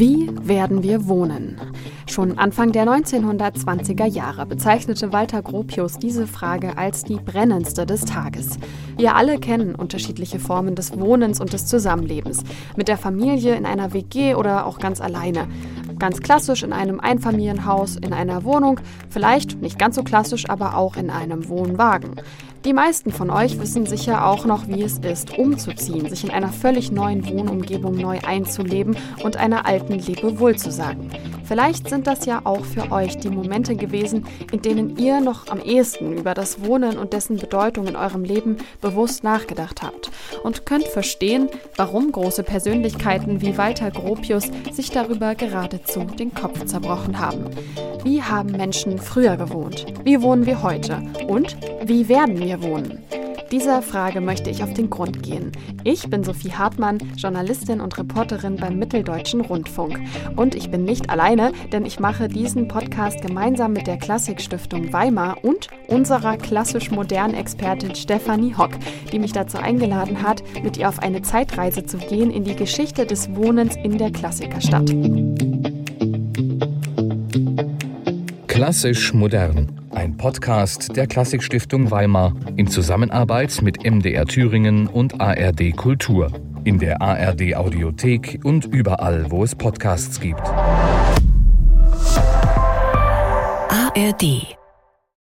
wir wohnen? Schon Anfang der 1920er Jahre bezeichnete Walter Gropius diese Frage als die brennendste des Tages. Wir alle kennen unterschiedliche Formen des Wohnens und des Zusammenlebens. Mit der Familie in einer WG oder auch ganz alleine. Ganz klassisch in einem Einfamilienhaus, in einer Wohnung, vielleicht nicht ganz so klassisch, aber auch in einem Wohnwagen. Die meisten von euch wissen sicher auch noch, wie es ist, umzuziehen, sich in einer völlig neuen Wohnumgebung neu einzuleben und einer alten Lebewohl zu sagen. Vielleicht sind das ja auch für euch die Momente gewesen, in denen ihr noch am ehesten über das Wohnen und dessen Bedeutung in eurem Leben bewusst nachgedacht habt und könnt verstehen, warum große Persönlichkeiten wie Walter Gropius sich darüber geradezu den Kopf zerbrochen haben. Wie haben Menschen früher gewohnt? Wie wohnen wir heute? Und wie werden wir wohnen? Dieser Frage möchte ich auf den Grund gehen. Ich bin Sophie Hartmann, Journalistin und Reporterin beim Mitteldeutschen Rundfunk. Und ich bin nicht alleine, denn ich mache diesen Podcast gemeinsam mit der Klassikstiftung Weimar und unserer klassisch-modernen Expertin Stefanie Hock, die mich dazu eingeladen hat, mit ihr auf eine Zeitreise zu gehen in die Geschichte des Wohnens in der Klassikerstadt. Klassisch modern. Ein Podcast der Klassikstiftung Weimar in Zusammenarbeit mit MDR Thüringen und ARD Kultur. In der ARD Audiothek und überall, wo es Podcasts gibt. ARD